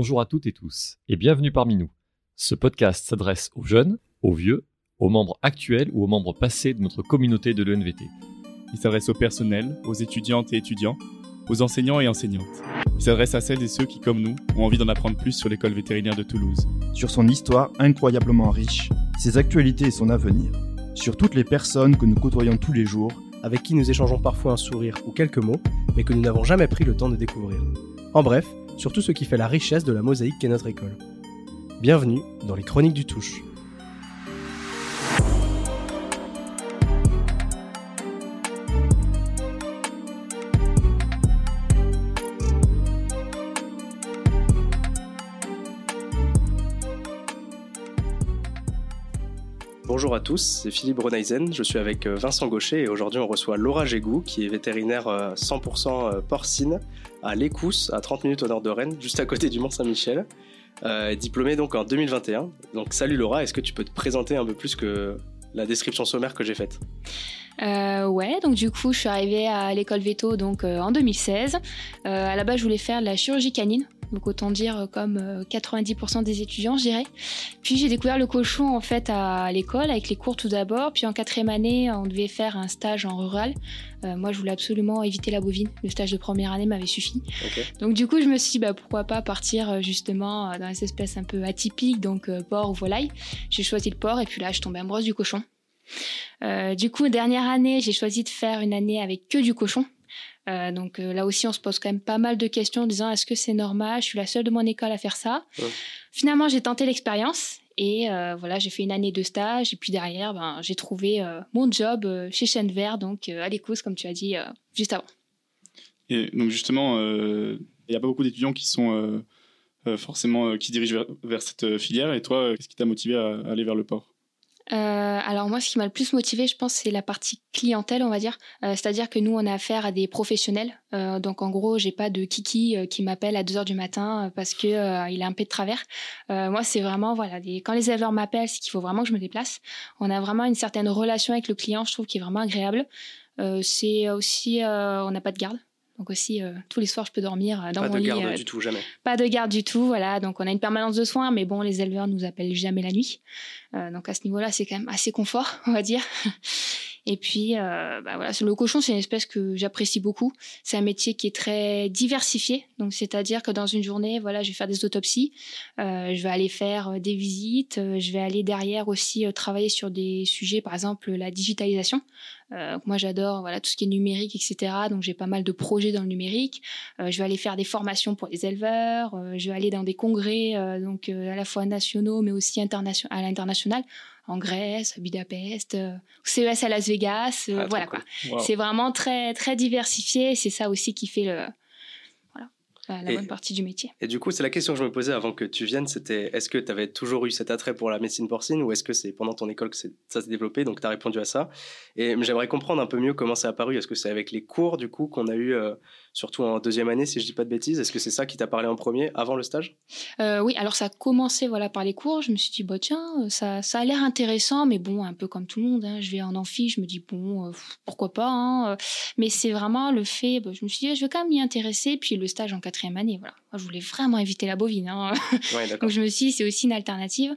Bonjour à toutes et tous et bienvenue parmi nous. Ce podcast s'adresse aux jeunes, aux vieux, aux membres actuels ou aux membres passés de notre communauté de l'ENVT. Il s'adresse au personnel, aux étudiantes et étudiants, aux enseignants et enseignantes. Il s'adresse à celles et ceux qui, comme nous, ont envie d'en apprendre plus sur l'école vétérinaire de Toulouse. Sur son histoire incroyablement riche, ses actualités et son avenir. Sur toutes les personnes que nous côtoyons tous les jours, avec qui nous échangeons parfois un sourire ou quelques mots, mais que nous n'avons jamais pris le temps de découvrir. En bref, sur tout ce qui fait la richesse de la mosaïque qu'est notre école. Bienvenue dans les Chroniques du Touche. Bonjour à tous, c'est Philippe Renaisen, je suis avec euh, Vincent Gaucher et aujourd'hui on reçoit Laura Gégou qui est vétérinaire 100% euh, porcine à l'Écousse, à 30 minutes au nord de Rennes, juste à côté du Mont-Saint-Michel, euh, diplômée donc en 2021. Donc salut Laura, est-ce que tu peux te présenter un peu plus que la description sommaire que j'ai faite? Euh, ouais, donc du coup, je suis arrivée à l'école Veto donc en 2016. à la base, je voulais faire la chirurgie canine, donc autant dire euh, comme 90% euh, des étudiants, je dirais. Puis j'ai découvert le cochon en fait à l'école avec les cours tout d'abord, puis en quatrième année, on devait faire un stage en rural. Euh, moi, je voulais absolument éviter la bovine. Le stage de première année m'avait suffi. Donc du coup, je me suis dit bah, pourquoi pas partir justement dans les espèces un peu atypiques, donc porc ou volaille. J'ai choisi le porc et puis là, je tombais amoureuse du cochon. du coup, dernière année, j'ai choisi de faire une année avec que du cochon. Euh, donc euh, là aussi, on se pose quand même pas mal de questions en disant est-ce que c'est normal? Je suis la seule de mon école à faire ça. Finalement, j'ai tenté l'expérience et euh, voilà, j'ai fait une année de stage et puis derrière, ben, j'ai trouvé mon job chez Chêne Vert, donc à l'écoute, comme tu as dit juste avant. Et donc justement, il n'y a pas beaucoup d'étudiants qui sont forcément qui dirigent vers, cette filière. Et toi, qu'est-ce qui t'a motivé à aller vers le port? Euh, alors moi, ce qui m'a le plus motivé, je pense, c'est la partie clientèle, on va dire. Euh, c'est-à-dire que nous, on a affaire à des professionnels. Euh, donc en gros, j'ai pas de kiki qui m'appelle à 2 heures du matin parce que il a un peu de travers. moi, c'est vraiment voilà, quand les éleveurs m'appellent, c'est qu'il faut vraiment que je me déplace. On a vraiment une certaine relation avec le client, je trouve, qui est vraiment agréable. c'est aussi, on n'a pas de garde. Donc aussi, tous les soirs, je peux dormir dans mon lit. Pas de garde du tout, jamais. Pas de garde du tout, voilà. Donc on a une permanence de soins, mais bon, les éleveurs nous appellent jamais la nuit. Euh, donc à ce niveau-là, c'est quand même assez confort, on va dire. Et puis, euh, bah voilà, le cochon, c'est une espèce que j'apprécie beaucoup. C'est un métier qui est très diversifié. Donc, c'est-à-dire que dans une journée, voilà, je vais faire des autopsies, euh, je vais aller faire des visites, je vais aller derrière aussi travailler sur des sujets, par exemple la digitalisation. moi, j'adore voilà tout ce qui est numérique, etc. Donc, j'ai pas mal de projets dans le numérique. je vais aller faire des formations pour les éleveurs. je vais aller dans des congrès, donc à la fois nationaux, mais aussi à l'international en Grèce, à Budapest, euh, CES à Las Vegas, euh, ah, voilà quoi. C'est vraiment très très diversifié. C'est ça aussi qui fait le voilà la bonne partie du métier. Et du coup, c'est la question que je me posais avant que tu viennes, c'était est-ce que tu avais toujours eu cet attrait pour la médecine porcine ou est-ce que c'est pendant ton école que ça s'est développé Donc tu as répondu à ça? Et j'aimerais comprendre un peu mieux comment c'est apparu. Est-ce que c'est avec les cours du coup qu'on a eu euh, surtout en deuxième année, si je dis pas de bêtises. Est-ce que c'est ça qui t'a parlé en premier, avant le stage? Euh, Oui, alors ça a commencé voilà, par les cours. Je me suis dit, bah, tiens, euh, ça, a l'air intéressant, mais bon, un peu comme tout le monde. Hein. je vais en amphi, je me dis, bon, euh, pourquoi pas. Hein, mais c'est vraiment le fait, bah, je me suis dit, je vais quand même m'y intéresser. Puis le stage en quatrième année, voilà. Moi, je voulais vraiment éviter la bovine. Hein. Donc je me suis dit, c'est aussi une alternative.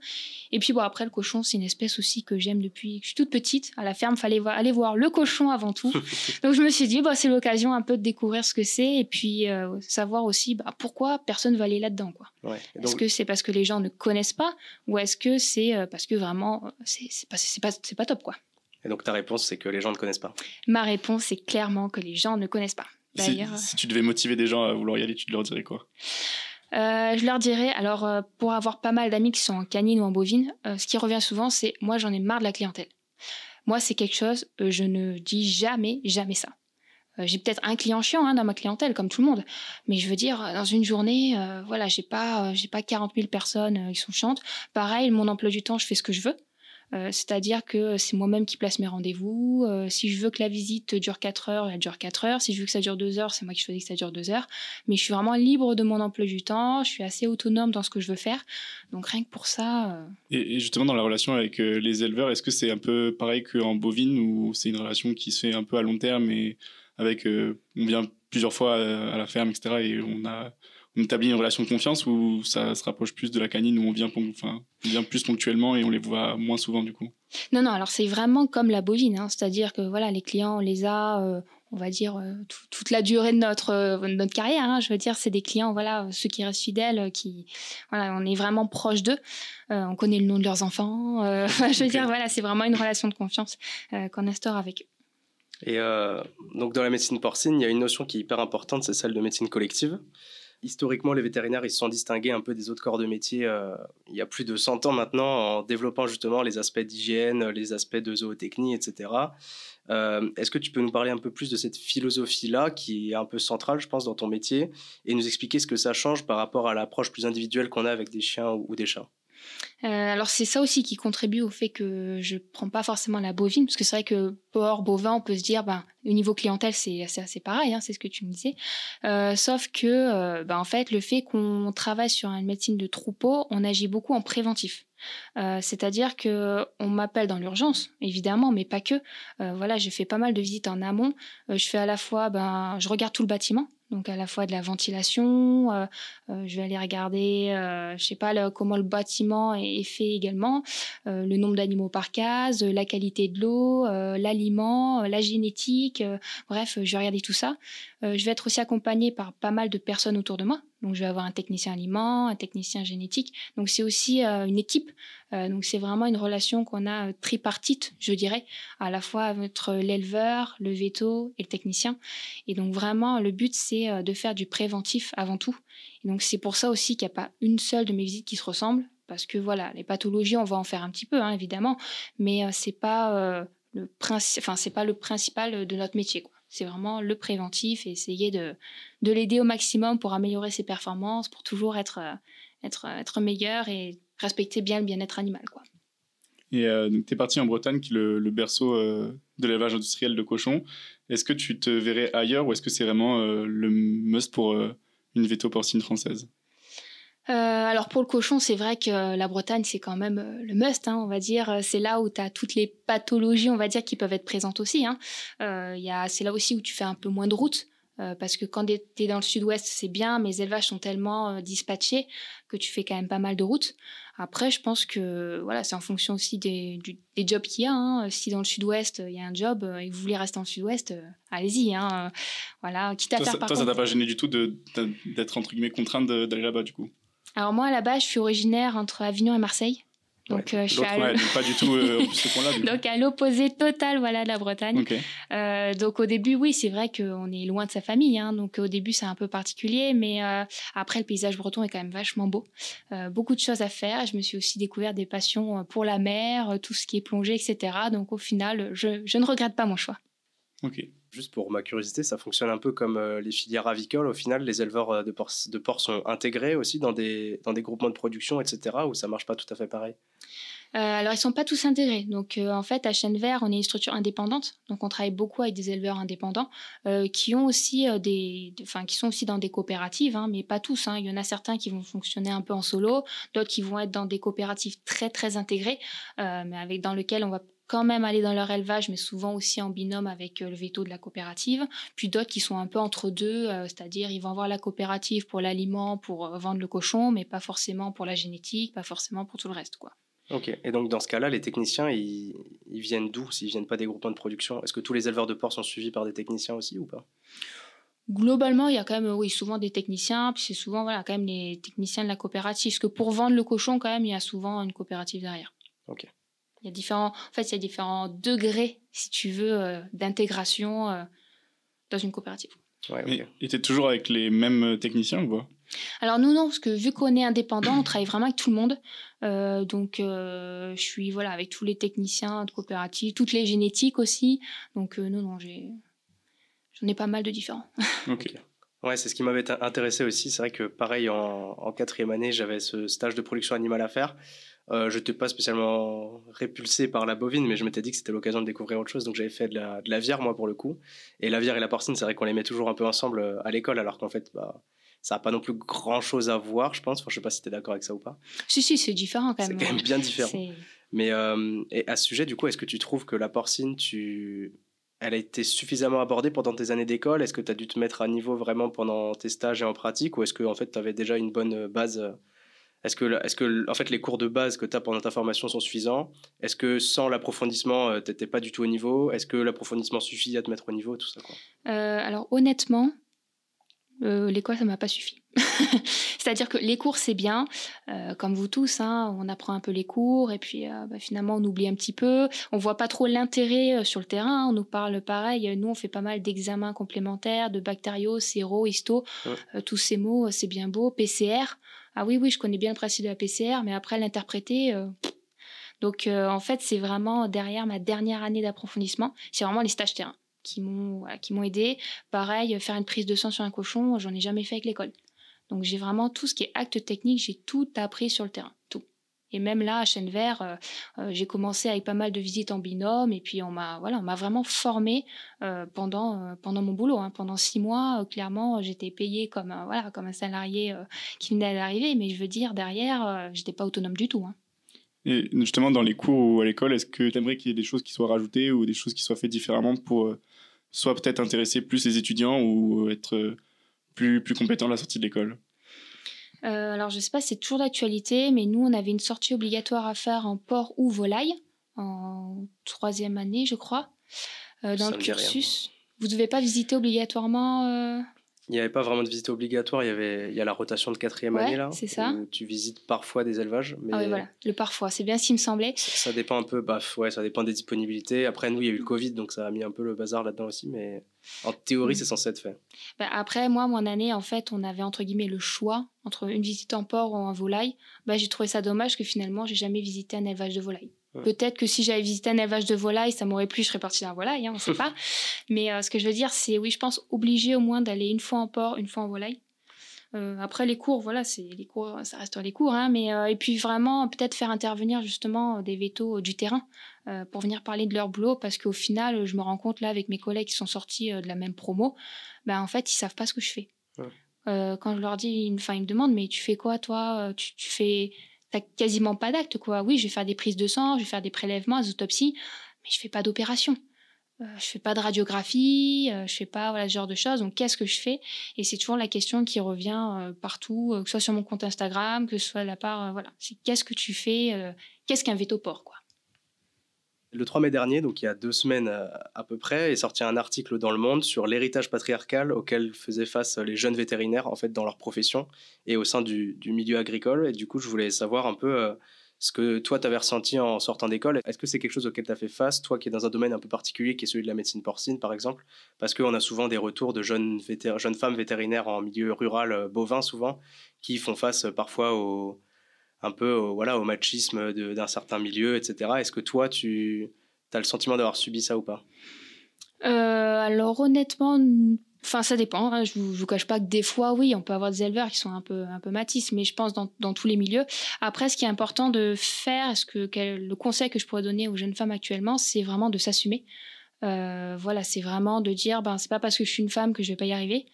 Et puis bon, après, le cochon, c'est une espèce aussi que j'aime depuis que je suis toute petite. À la ferme, fallait aller voir le cochon avant tout. Donc je me suis dit, bah, c'est l'occasion un peu de découvrir ce que c'est et puis euh, savoir aussi bah, pourquoi personne veut aller là-dedans. Quoi. Est-ce que c'est parce que les gens ne connaissent pas ou est-ce que c'est euh, parce que vraiment, c'est pas, pas, pas top quoi. Et donc ta réponse, c'est que les gens ne connaissent pas Ma réponse, c'est clairement que les gens ne connaissent pas. Si, si, tu devais motiver des gens à vouloir y aller, tu leur dirais quoi? Je leur dirais, alors pour avoir pas mal d'amis qui sont en canine ou en bovine, ce qui revient souvent, c'est moi j'en ai marre de la clientèle. Moi c'est quelque chose, je ne dis jamais, jamais ça. Euh, j'ai peut-être un client chiant hein, dans ma clientèle, comme tout le monde. Mais je veux dire, dans une journée, euh, voilà, j'ai pas, euh, j'ai pas 40 000 personnes qui sont chiantes. Pareil, mon emploi du temps, je fais ce que je veux. C'est-à-dire que c'est moi-même qui place mes rendez-vous. si je veux que la visite dure 4 heures, elle dure 4 heures. Si je veux que ça dure 2 heures, c'est moi qui choisis que ça dure 2 heures. Mais je suis vraiment libre de mon emploi du temps. Je suis assez autonome dans ce que je veux faire. Donc rien que pour ça. Et, justement, dans la relation avec les éleveurs, est-ce que c'est un peu pareil qu'en bovine ou c'est une relation qui se fait un peu à long terme et avec euh, on vient plusieurs fois à, la ferme, etc. Et on a on établit une relation de confiance ou ça se rapproche plus de la canine où on vient, enfin, on vient plus ponctuellement et on les voit moins souvent du coup? Non, non, alors c'est vraiment comme la bovine, hein, c'est-à-dire que voilà, les clients, on les a, euh, on va dire, euh, toute la durée de notre, euh, notre carrière. Hein, je veux dire, c'est des clients, voilà, ceux qui restent fidèles, qui, voilà, on est vraiment proche d'eux. on connaît le nom de leurs enfants. je veux dire, voilà, c'est vraiment une relation de confiance qu'on instaure avec eux. Et donc dans la médecine porcine, il y a une notion qui est hyper importante, c'est celle de médecine collective historiquement, les vétérinaires, ils se sont distingués un peu des autres corps de métier euh, il y a plus de 100 ans maintenant en développant justement les aspects d'hygiène, les aspects de zootechnie, etc. Euh, est-ce que tu peux nous parler un peu plus de cette philosophie-là qui est un peu centrale, je pense, dans ton métier et nous expliquer ce que ça change par rapport à l'approche plus individuelle qu'on a avec des chiens ou des chats? Euh, alors c'est ça aussi qui contribue au fait que je prends pas forcément la bovine, parce que c'est vrai que porc, bovin, on peut se dire, ben, au niveau clientèle, c'est assez pareil, hein, c'est ce que tu me disais. Euh, sauf que, euh, ben, en fait, le fait qu'on travaille sur une médecine de troupeau, on agit beaucoup en préventif. C'est-à-dire que on m'appelle dans l'urgence, évidemment, mais pas que. voilà, je fais pas mal de visites en amont. je fais à la fois, ben, je regarde tout le bâtiment, donc à la fois de la ventilation, euh, euh, je vais aller regarder, euh, je sais pas comment le bâtiment est, fait également, le nombre d'animaux par case, la qualité de l'eau, l'aliment, la génétique, bref, je vais regarder tout ça. Je vais être aussi accompagnée par pas mal de personnes autour de moi, donc, je vais avoir un technicien aliment, un technicien génétique. Donc, c'est aussi euh, une équipe. Euh, donc, c'est vraiment une relation qu'on a euh, tripartite, je dirais, à la fois entre l'éleveur, le veto et le technicien. Et donc, vraiment, le but, c'est de faire du préventif avant tout. Et donc, c'est pour ça aussi qu'il n'y a pas une seule de mes visites qui se ressemble. Parce que voilà, les pathologies, on va en faire un petit peu, hein, évidemment, mais c'est pas pas le principal de notre métier. C'est vraiment le préventif et essayer de, de l'aider au maximum pour améliorer ses performances, pour toujours être, euh, être, euh, être meilleur et respecter bien le bien-être animal. Quoi. Et euh, tu es parti en Bretagne, qui est le, berceau de l'élevage industriel de cochons. Est-ce que tu te verrais ailleurs ou est-ce que c'est vraiment le must pour une veto porcine française? Euh, alors pour le cochon, c'est vrai que la Bretagne, c'est quand même euh, le must, hein, on va dire. C'est là où tu as toutes les pathologies, on va dire, qui peuvent être présentes aussi. Hein. Euh, c'est là aussi où tu fais un peu moins de route. parce que quand tu es dans le sud-ouest, c'est bien, mais les élevages sont tellement dispatchés que tu fais quand même pas mal de route. Après, je pense que voilà, c'est en fonction aussi des, jobs qu'il y a. Hein. Si dans le sud-ouest, il y a un job et que vous voulez rester dans le sud-ouest, allez-y. voilà, quitte à toi, faire ça, par toi, ça t'a pas gêné du tout d'être entre guillemets contrainte d'aller là-bas du coup? Alors moi, à la base, je suis originaire entre Avignon et Marseille. Donc, euh, je suis à... pas du tout euh, ce donc à l'opposé total, voilà, de la Bretagne. Euh, donc au début, oui, c'est vrai qu'on est loin de sa famille. Hein, donc au début, c'est un peu particulier, mais après, le paysage breton est quand même vachement beau. beaucoup de choses à faire. Je me suis aussi découvert des passions pour la mer, tout ce qui est plongée, etc. Donc au final, je, je ne regrette pas mon choix. Ok. Juste pour ma curiosité, ça fonctionne un peu comme euh, les filières avicoles. Au final, les éleveurs euh, de porcs, de porc sont intégrés aussi dans des, dans des groupements de production, etc., ou ça marche pas tout à fait pareil? Euh, alors, ils sont pas tous intégrés. Donc, en fait, à Chêne Vert, on est une structure indépendante. Donc, on travaille beaucoup avec des éleveurs indépendants qui ont aussi des, enfin, qui sont aussi dans des coopératives, hein, mais pas tous. Hein. Il y en a certains qui vont fonctionner un peu en solo, d'autres qui vont être dans des coopératives très très intégrées, mais avec dans lesquelles on va quand même aller dans leur élevage, mais souvent aussi en binôme avec euh, le veto de la coopérative. Puis d'autres qui sont un peu entre deux, euh, c'est-à-dire ils vont avoir la coopérative pour l'aliment, pour euh, vendre le cochon, mais pas forcément pour la génétique, pas forcément pour tout le reste, quoi. Ok, et donc dans ce cas-là, les techniciens, ils, viennent d'où? S'ils viennent pas des groupements de production Est-ce que tous les éleveurs de porc sont suivis par des techniciens aussi ou pas? Globalement, il y a quand même, oui, souvent des techniciens, puis c'est souvent, voilà, quand même les techniciens de la coopérative. Parce que pour vendre le cochon, quand même, il y a souvent une coopérative derrière. Ok. Il y a différents, en fait, il y a différents degrés, si tu veux, euh, d'intégration euh, dans une coopérative. Ouais, tu es toujours avec les mêmes euh, techniciens ou quoi Alors nous non, parce que vu qu'on est indépendant, on travaille vraiment avec tout le monde. donc je suis voilà avec tous les techniciens de coopérative, toutes les génétiques aussi. Donc non non, j'ai j'en ai pas mal de différents. ok. Ouais, c'est ce qui m'avait intéressé aussi. C'est vrai que pareil, en, en quatrième année, j'avais ce stage de production animale à faire. Euh, je n'étais pas spécialement répulsé par la bovine, mais je m'étais dit que c'était l'occasion de découvrir autre chose. Donc j'avais fait de la, de la moi, pour le coup. Et la vière et la porcine, c'est vrai qu'on les met toujours un peu ensemble euh, à l'école, alors qu'en fait, bah, ça n'a pas non plus grand-chose à voir, je pense. Enfin, je sais pas si tu es d'accord avec ça ou pas. Si, si, c'est différent quand même. C'est quand même bien différent. Mais euh, et à ce sujet, du coup, est-ce que tu trouves que la porcine, tu elle a été suffisamment abordée pendant tes années d'école? Est-ce que tu as dû te mettre à niveau vraiment pendant tes stages et en pratique? Ou est-ce que en fait, tu avais déjà une bonne base Est-ce que, est que en fait, les cours de base que tu as pendant ta formation sont suffisants? Est-ce que sans l'approfondissement, euh, tu n'étais pas du tout au niveau? Est-ce que l'approfondissement suffit à te mettre au niveau tout ça, quoi? Euh, Alors honnêtement, euh, l'école, ça m'a pas suffi. C'est-à-dire que les cours, c'est bien, euh, comme vous tous, hein, on apprend un peu les cours et puis euh, bah, finalement on oublie un petit peu. On voit pas trop l'intérêt sur le terrain. On nous parle pareil. Nous, on fait pas mal d'examens complémentaires, de bactériaux, séro, histo, tous ces mots, c'est bien beau. PCR. Ah oui, oui, je connais bien le principe de la PCR, mais après l'interpréter. Donc en fait, c'est vraiment derrière ma dernière année d'approfondissement, c'est vraiment les stages terrain qui m'ont qui m'ont aidé. Pareil, faire une prise de sang sur un cochon, j'en ai jamais fait avec l'école. Donc j'ai vraiment tout ce qui est acte technique, j'ai tout appris sur le terrain, tout. Et même là, à Chêne-Vert, euh, euh, j'ai commencé avec pas mal de visites en binôme, et puis on m'a voilà, on m'a vraiment formé euh, pendant pendant mon boulot. Hein. Pendant six mois, clairement, j'étais payée comme voilà comme un salarié qui venait d'arriver, mais je veux dire derrière, j'étais pas autonome du tout. Hein. Et justement, dans les cours ou à l'école, est-ce que tu aimerais qu'il y ait des choses qui soient rajoutées ou des choses qui soient faites différemment pour soit peut-être intéresser plus les étudiants ou être plus, plus compétent à la sortie de l'école? Euh, alors, je sais pas si c'est toujours d'actualité, mais nous, on avait une sortie obligatoire à faire en port ou volaille, en troisième année, je crois, euh, dans le cursus. Vous ne devez pas visiter obligatoirement euh, il n'y avait pas vraiment de visite obligatoire. Il y avait, il y a la rotation de quatrième année là. C'est ça. Où tu visites parfois des élevages. Mais ah oui, voilà. Le parfois, c'est bien ce qui me semblait. Ça, dépend un peu, bah, ouais, ça dépend des disponibilités. Après, nous, il y a eu le Covid, donc ça a mis un peu le bazar là-dedans aussi. Mais en théorie, mm. c'est censé être fait. Bah, après, moi, mon année, en fait, on avait entre guillemets le choix entre une visite en port ou en volaille. Bah, j'ai trouvé ça dommage que finalement, j'ai jamais visité un élevage de volaille. Peut-être que si j'avais visité un élevage de volaille, ça m'aurait plu, je serais partie d'un volaille, hein, on ne sait pas. Mais euh, ce que je veux dire, c'est oui, je pense obligé au moins d'aller une fois en port, une fois en volaille. Euh, après les cours, voilà, c'est les cours, ça reste les cours, hein, mais euh, et puis vraiment peut-être faire intervenir justement des vétos du terrain pour venir parler de leur boulot, parce qu'au final, je me rends compte là avec mes collègues qui sont sortis de la même promo, ben en fait ils savent pas ce que je fais. quand je leur dis, enfin ils me demandent mais tu fais quoi toi tu, tu fais t'as quasiment pas d'acte, quoi. Oui, je vais faire des prises de sang, je vais faire des prélèvements, des autopsies, mais je fais pas d'opération. Euh, je fais pas de radiographie, euh, je fais pas voilà ce genre de choses. Donc qu'est-ce que je fais? Et c'est toujours la question qui revient euh, partout, que ce soit sur mon compte Instagram, que ce soit de la part voilà, c'est qu'est-ce que tu fais Qu'est-ce qu'un vétoport quoi? Le 3 mai dernier, donc il y a deux semaines euh, à peu près, est sorti un article dans Le Monde sur l'héritage patriarcal auquel faisaient face les jeunes vétérinaires en fait dans leur profession et au sein du, milieu agricole. Et du coup, je voulais savoir un peu euh, ce que toi, tu avais ressenti en sortant d'école. Est-ce que c'est quelque chose auquel tu as fait face, toi qui es dans un domaine un peu particulier, qui est celui de la médecine porcine, par exemple? Parce qu'on a souvent des retours de jeunes, femmes vétérinaires en milieu rural euh, bovin, souvent, qui font face parfois aux un peu au, voilà, au machisme d'un certain milieu, etc. Est-ce que toi, tu as le sentiment d'avoir subi ça ou pas? Euh, Alors honnêtement, enfin ça dépend. Hein. Je, vous, vous cache pas que des fois, oui, on peut avoir des éleveurs qui sont un peu un peu mais je pense dans, dans tous les milieux. Après, ce qui est important de faire, ce que le conseil que je pourrais donner aux jeunes femmes actuellement, c'est vraiment de s'assumer. Euh, voilà, c'est vraiment de dire, ben c'est pas parce que je suis une femme que je vais pas y arriver.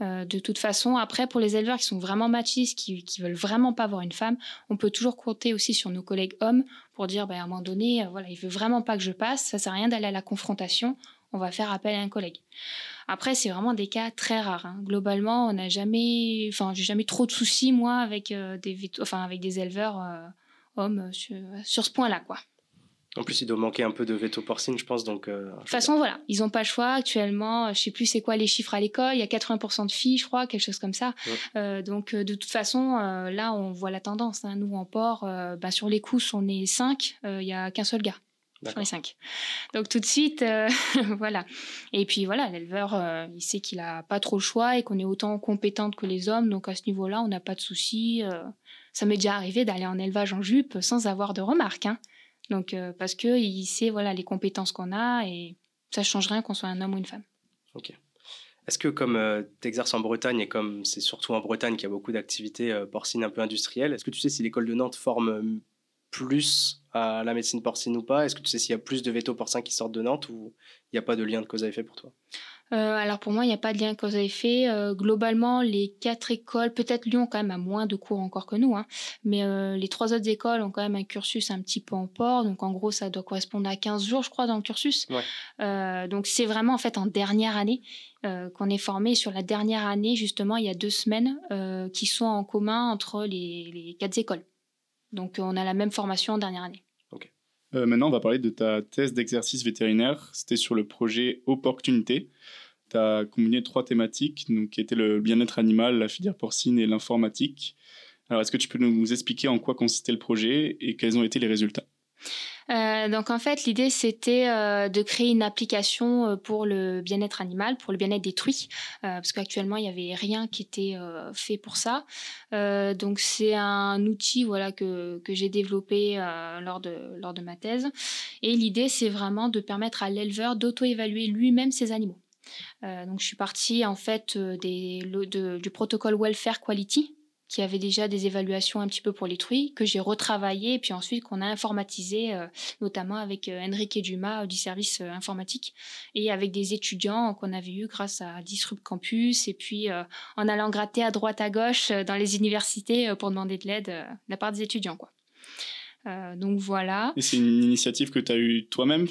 Euh, de toute façon, après, pour les éleveurs qui sont vraiment machistes, qui, veulent vraiment pas voir une femme, on peut toujours compter aussi sur nos collègues hommes pour dire, ben, à un moment donné, euh, voilà, il veut vraiment pas que je passe, ça sert à rien d'aller à la confrontation, on va faire appel à un collègue. Après, c'est vraiment des cas très rares. Hein. Globalement, on n'a jamais, enfin, j'ai jamais trop de soucis moi avec euh, des, enfin, avec des éleveurs hommes sur, sur ce point-là, quoi. En plus, il doit manquer un peu de veto porcine, je pense. Donc, euh, de toute façon, voilà, ils n'ont pas le choix actuellement. Je sais plus c'est quoi les chiffres à l'école. Il y a 80% de filles, je crois, quelque chose comme ça. Euh, donc, euh, de toute façon, là, on voit la tendance. Hein. Nous, en port, bah, sur les cousses, on est 5. Il n'y a qu'un seul gars sur les 5. Donc, tout de suite, voilà. Et puis, voilà, l'éleveur, il sait qu'il n'a pas trop le choix et qu'on est autant compétente que les hommes. Donc, à ce niveau-là, on n'a pas de soucis. ça m'est déjà arrivé d'aller en élevage en jupe sans avoir de remarques. Hein. Donc, euh, parce qu'il sait voilà, les compétences qu'on a et ça ne change rien qu'on soit un homme ou une femme. Ok. Est-ce que comme euh, tu exerces en Bretagne et comme c'est surtout en Bretagne qu'il y a beaucoup d'activités euh, porcines un peu industrielles, est-ce que tu sais si l'école de Nantes forme plus à la médecine porcine ou pas? Est-ce que tu sais s'il y a plus de vétos porcins qui sortent de Nantes ou il n'y a pas de lien de cause à effet pour toi? Euh, alors pour moi, il n'y a pas de lien cause à effet. Euh, globalement, les quatre écoles, peut-être Lyon quand même a moins de cours encore que nous, hein, mais euh, les trois autres écoles ont quand même un cursus un petit peu en port. Donc en gros, ça doit correspondre à 15 jours, je crois, dans le cursus. donc c'est vraiment en fait en dernière année qu'on est formé. Sur la dernière année, justement, il y a deux semaines qui sont en commun entre les, les quatre écoles. Donc on a la même formation en dernière année. maintenant, on va parler de ta thèse d'exercice vétérinaire. C'était sur le projet Opportunité tu as combiné trois thématiques, donc, qui étaient le bien-être animal, la filière porcine et l'informatique. Alors, est-ce que tu peux nous expliquer en quoi consistait le projet et quels ont été les résultats? Euh, donc en fait, l'idée c'était euh, de créer une application euh, pour le bien-être animal, pour le bien-être des truies, parce qu'actuellement il n'y avait rien qui était fait pour ça. donc c'est un outil voilà que, que j'ai développé lors de lors de ma thèse, et l'idée c'est vraiment de permettre à l'éleveur d'auto-évaluer lui-même ses animaux. Euh, donc je suis partie en fait euh, du protocole Welfare Quality qui avait déjà des évaluations un petit peu pour les truies, que j'ai retravaillé, et puis ensuite qu'on a informatisé, euh, notamment avec Enrique Dumas du service informatique, et avec des étudiants qu'on avait eu grâce à Disrupt Campus, et puis en allant gratter à droite à gauche dans les universités pour demander de l'aide de la part des étudiants. Quoi. Euh, donc voilà. Et c'est une initiative que tu as eue toi-même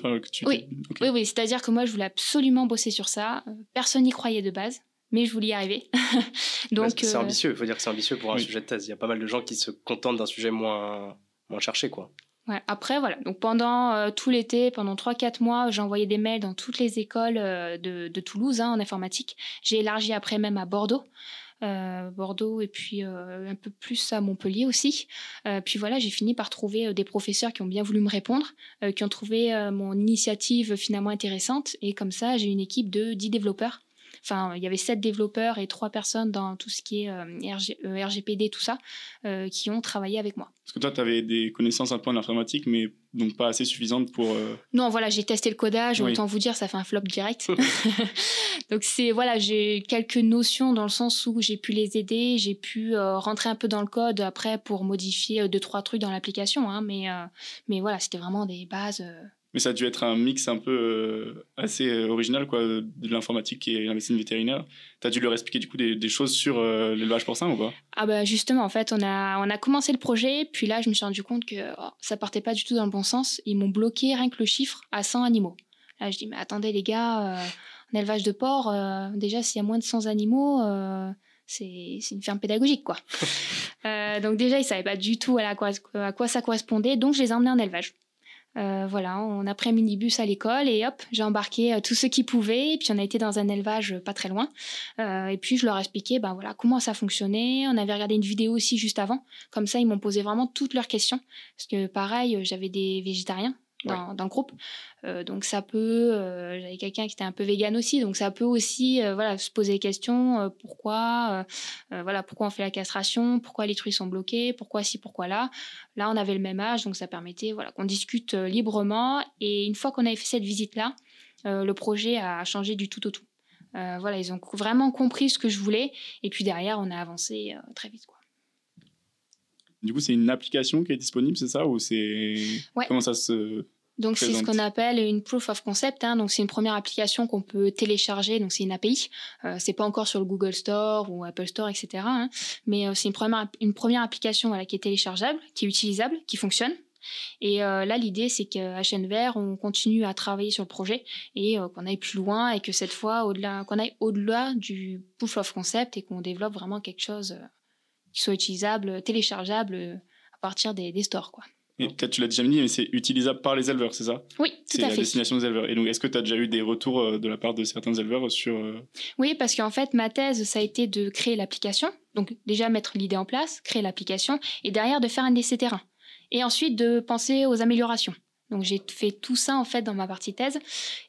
Oui, oui, oui. c'est-à-dire que moi, je voulais absolument bosser sur ça. Euh, personne n'y croyait de base, mais je voulais y arriver. donc c'est euh, ambitieux, il faut dire que c'est ambitieux pour un sujet de thèse. Il y a pas mal de gens qui se contentent d'un sujet moins, moins cherché, quoi. Ouais, après, voilà. Donc pendant tout l'été, pendant 3-4 mois, j'ai envoyé des mails dans toutes les écoles de, de, Toulouse hein, en informatique. J'ai élargi après même à Bordeaux. Euh, Bordeaux et puis euh, un peu plus à Montpellier aussi. Euh, puis voilà, j'ai fini par trouver des professeurs qui ont bien voulu me répondre, qui ont trouvé mon initiative finalement intéressante. Et comme ça, j'ai une équipe de 10 développeurs enfin, il y avait sept développeurs et trois personnes dans tout ce qui est RGPD, tout ça, qui ont travaillé avec moi. Parce que toi, tu avais des connaissances un peu en informatique, mais donc pas assez suffisantes pour. Non, voilà, j'ai testé le codage, autant vous dire, ça fait un flop direct. donc c'est voilà, j'ai quelques notions dans le sens où j'ai pu les aider, j'ai pu rentrer un peu dans le code après pour modifier deux trois trucs dans l'application, hein, mais mais voilà, c'était vraiment des bases. Mais ça a dû être un mix un peu euh, assez euh, original quoi, de l'informatique et la médecine vétérinaire. Tu as dû leur expliquer du coup des, choses sur euh, l'élevage porcin ou pas? Ah bah justement, en fait, on a, on a commencé le projet, puis là, je me suis rendu compte que oh, ça partait pas du tout dans le bon sens. Ils m'ont bloqué rien que le chiffre à 100 animaux. Là, je dis, mais attendez les gars, un élevage de porc, déjà, s'il y a moins de 100 animaux c'est une ferme pédagogique quoi. donc déjà ils savaient pas du tout à quoi, à quoi ça correspondait, donc je les ai emmenés en élevage. Euh, voilà, on a pris un minibus à l'école et hop, j'ai embarqué euh, tous ceux qui pouvaient. Puis on a été dans un élevage pas très loin. Euh, et puis je leur ai expliqué, ben voilà, comment ça fonctionnait. On avait regardé une vidéo aussi juste avant. Comme ça, ils m'ont posé vraiment toutes leurs questions. Parce que pareil, j'avais des végétariens dans, le groupe. Euh, donc ça peut, euh, j'avais quelqu'un qui était un peu vegan aussi, donc ça peut aussi, euh, voilà, se poser des questions. pourquoi, voilà, pourquoi on fait la castration, pourquoi les truies sont bloquées, pourquoi ci, pourquoi là. Là, on avait le même âge, donc ça permettait, voilà, qu'on discute librement. Et une fois qu'on avait fait cette visite là, le projet a changé du tout au tout. voilà, ils ont vraiment compris ce que je voulais, et puis derrière, on a avancé très vite. Du coup, c'est une application qui est disponible, c'est ça Ou c'est. Comment ça se. Donc c'est ce qu'on appelle une proof of concept. Hein. Donc c'est une première application qu'on peut télécharger. Donc c'est une API. Euh, c'est pas encore sur le Google Store ou Apple Store, etc. Hein. Mais euh, c'est une première une première application voilà, qui est téléchargeable, qui est utilisable, qui fonctionne. Et euh, là, l'idée, c'est qu'à Vert, on continue à travailler sur le projet et euh, qu'on aille plus loin et que cette fois, au-delà, qu'on aille au-delà du proof of concept et qu'on développe vraiment quelque chose qui soit utilisable, téléchargeable euh, à partir des, des stores. Quoi. Et peut-être tu l'as déjà dit, mais c'est utilisable par les éleveurs, c'est ça? Oui, tout à fait. C'est la destination des éleveurs. Et donc, est-ce que tu as déjà eu des retours euh, de la part de certains éleveurs sur... Euh, oui, parce qu'en fait, ma thèse, ça a été de créer l'application. Donc, déjà mettre l'idée en place, créer l'application, et derrière de faire un essai terrain. Et ensuite de penser aux améliorations. Donc j'ai fait tout ça en fait dans ma partie thèse.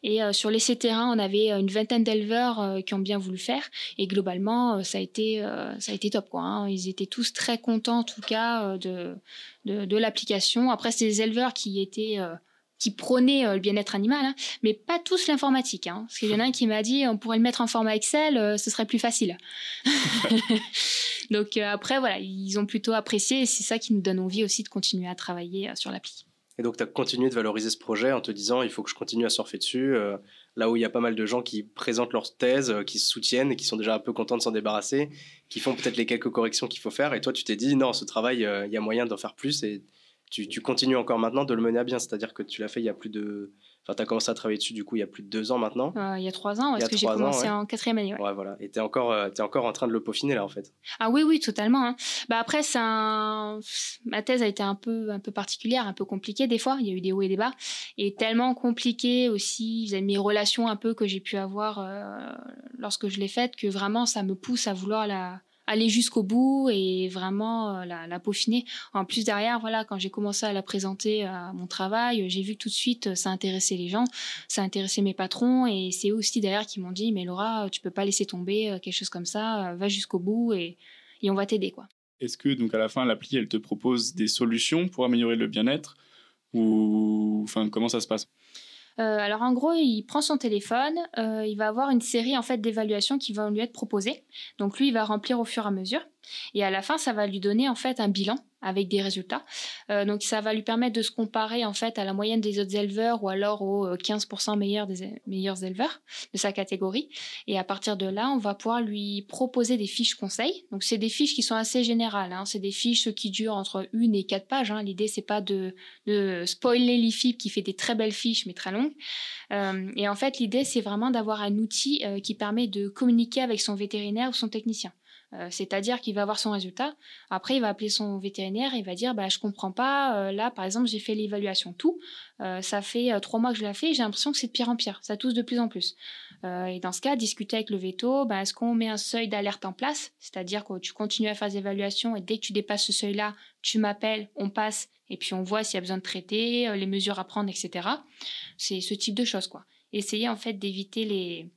Et euh, sur l'essai terrain, on avait euh, une vingtaine d'éleveurs euh, qui ont bien voulu faire. Et globalement, ça a été ça a été top quoi. Hein. Ils étaient tous très contents en tout cas de de, de l'application. Après, c'est des éleveurs qui étaient qui prônaient le bien-être animal, hein, mais pas tous l'informatique. Hein, parce qu'il y en a un qui m'a dit on pourrait le mettre en format Excel, ce serait plus facile. Donc après, voilà, ils ont plutôt apprécié et c'est ça qui nous donne envie aussi de continuer à travailler sur l'appli. Et donc, tu as continué de valoriser ce projet en te disant, il faut que je continue à surfer dessus, euh, là où il y a pas mal de gens qui présentent leur thèse, euh, qui se soutiennent et qui sont déjà un peu contents de s'en débarrasser, qui font peut-être les quelques corrections qu'il faut faire. Et toi, tu t'es dit, non, ce travail, euh, il y a moyen d'en faire plus et tu, tu continues encore maintenant de le mener à bien. C'est-à-dire que tu l'as fait il y a plus de Enfin, tu as commencé à travailler dessus, du coup, il y a plus de deux ans maintenant. Euh, il y a trois ans, parce que j'ai commencé ouais. en quatrième année. ouais. Ouais, voilà. Et tu es encore, euh, encore en train de le peaufiner, là, en fait. Ah oui, oui, totalement. hein. Bah après, un... ma thèse a été un peu, un peu particulière, un peu compliquée des fois. Il y a eu des hauts et des bas. Et tellement compliquée aussi, avez mes relations un peu que j'ai pu avoir euh, lorsque je l'ai faite, que vraiment, ça me pousse à vouloir la aller jusqu'au bout et vraiment euh, la, peaufiner. En plus derrière, voilà, quand j'ai commencé à la présenter à mon travail, j'ai vu que tout de suite euh, ça intéressait les gens, ça intéressait mes patrons et c'est eux aussi derrière qui m'ont dit mais Laura, tu peux pas laisser tomber euh, quelque chose comme ça, euh, va jusqu'au bout et, et on va t'aider quoi. Est-ce que donc à la fin l'appli elle te propose des solutions pour améliorer le bien-être ou enfin comment ça se passe? Euh, alors en gros, il prend son téléphone, euh, il va avoir une série en fait d'évaluations qui vont lui être proposées. Donc lui, il va remplir au fur et à mesure, et à la fin, ça va lui donner en fait un bilan avec des résultats. Euh, donc ça va lui permettre de se comparer en fait à la moyenne des autres éleveurs ou alors aux euh, 15% meilleurs des meilleurs éleveurs de sa catégorie. Et à partir de là, on va pouvoir lui proposer des fiches conseils. Donc c'est des fiches qui sont assez générales. Hein. C'est des fiches qui durent entre une et quatre pages. Hein. L'idée c'est pas de, de spoiler l'IFIP qui fait des très belles fiches mais très longues. Euh, et en fait, l'idée c'est vraiment d'avoir un outil euh, qui permet de communiquer avec son vétérinaire ou son technicien. Euh, C'est-à-dire qu'il va avoir son résultat. Après, il va appeler son vétérinaire et il va dire bah, Je comprends pas. euh, là, par exemple, j'ai fait l'évaluation tout. Euh, ça fait trois mois que je l'ai fait et j'ai l'impression que c'est de pire en pire. Ça tousse de plus en plus. Et dans ce cas, discuter avec le veto bah, est-ce qu'on met un seuil d'alerte en place? C'est-à-dire que tu continues à faire des évaluations et dès que tu dépasses ce seuil-là, tu m'appelles, on passe et puis on voit s'il y a besoin de traiter, les mesures à prendre, etc. C'est ce type de choses, quoi. Essayer en fait d'éviter les,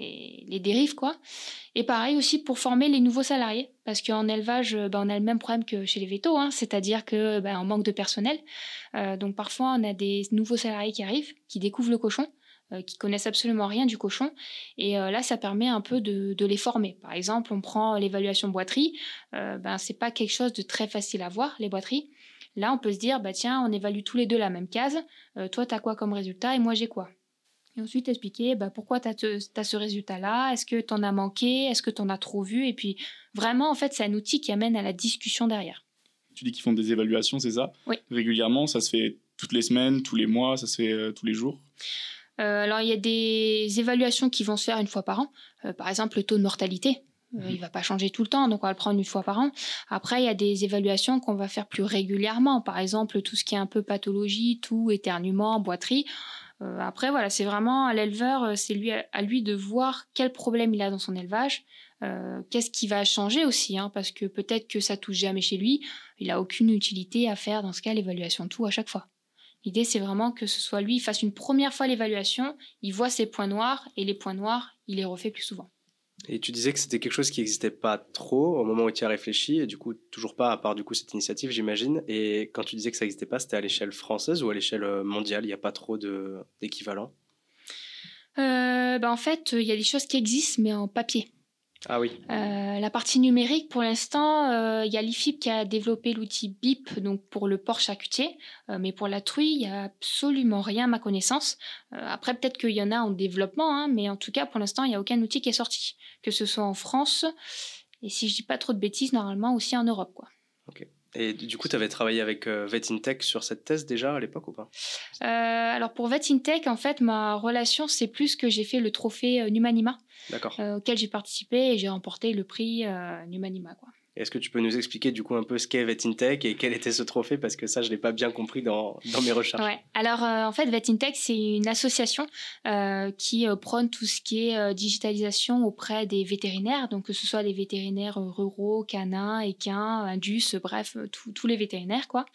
les, dérives, quoi. Et pareil aussi pour former les nouveaux salariés, parce qu'en élevage, ben, on a le même problème que chez les vétos, hein, c'est-à-dire que ben, manque de personnel. Euh, donc parfois, on a des nouveaux salariés qui arrivent, qui découvrent le cochon, euh, qui connaissent absolument rien du cochon, et euh, là, ça permet un peu de, de les former. Par exemple, on prend l'évaluation boiterie, ben c'est pas quelque chose de très facile à voir, les boiteries. Là, on peut se dire, bah tiens, on évalue tous les deux la même case. Toi, t'as quoi comme résultat et moi, j'ai quoi? Et ensuite expliquer bah, pourquoi tu as, ce résultat-là, est-ce que tu en as manqué, est-ce que tu en as trop vu, et puis vraiment, en fait, c'est un outil qui amène à la discussion derrière. Tu dis qu'ils font des évaluations, c'est ça? Oui. Régulièrement, ça se fait toutes les semaines, tous les mois, ça se fait euh, tous les jours? Euh, alors, il y a des évaluations qui vont se faire une fois par an. Euh, par exemple, le taux de mortalité. Euh, il va pas changer tout le temps, donc on va le prendre une fois par an. Après, il y a des évaluations qu'on va faire plus régulièrement. Par exemple, tout ce qui est un peu pathologie, tout éternuement, boiterie. Euh, après, voilà, c'est vraiment à l'éleveur, euh, c'est lui à lui de voir quel problème il a dans son élevage. Euh, Qu'est-ce qui va changer aussi, hein, parce que peut-être que ça touche jamais chez lui. Il a aucune utilité à faire dans ce cas l'évaluation tout à chaque fois. L'idée, c'est vraiment que ce soit lui, il fasse une première fois l'évaluation, il voit ses points noirs, et les points noirs, il les refait plus souvent. Et tu disais que c'était quelque chose qui n'existait pas trop au moment où tu as réfléchi, et du coup, toujours pas, à part du coup cette initiative, j'imagine. Et quand tu disais que ça n'existait pas, c'était à l'échelle française ou à l'échelle euh, mondiale? Il n'y a pas trop d'équivalent? Euh, bah, en fait, il y a des choses qui existent, mais en papier. Ah oui, Euh, la partie numérique, pour l'instant, euh, il y a l'IFIP qui a développé l'outil BIP donc pour le porc charcutier, Euh, mais pour la truie, il y a absolument rien à ma connaissance. Euh, après, peut-être qu'il y en a en développement, hein, mais en tout cas, pour l'instant, il n'y a aucun outil qui est sorti, que ce soit en France et si je dis pas trop de bêtises, normalement aussi en Europe, quoi. Et du coup, tu avais travaillé avec euh, VetIntech sur cette thèse déjà à l'époque ou pas? Euh, alors pour VetIntech, en fait, ma relation, c'est plus que j'ai fait le trophée euh, Numanima, euh, auquel j'ai participé et j'ai remporté le prix Numanima, quoi. Est-ce que tu peux nous expliquer du coup un peu ce qu'est VetIntech et quel était ce trophée? Parce que ça, je ne l'ai pas bien compris dans, dans mes recherches. Ouais. Alors euh, en fait, VetIntech, c'est une association euh, qui euh, prône tout ce qui est digitalisation auprès des vétérinaires, donc que ce soit des vétérinaires ruraux, canins, équins, indus, bref, tous- les vétérinaires quoi.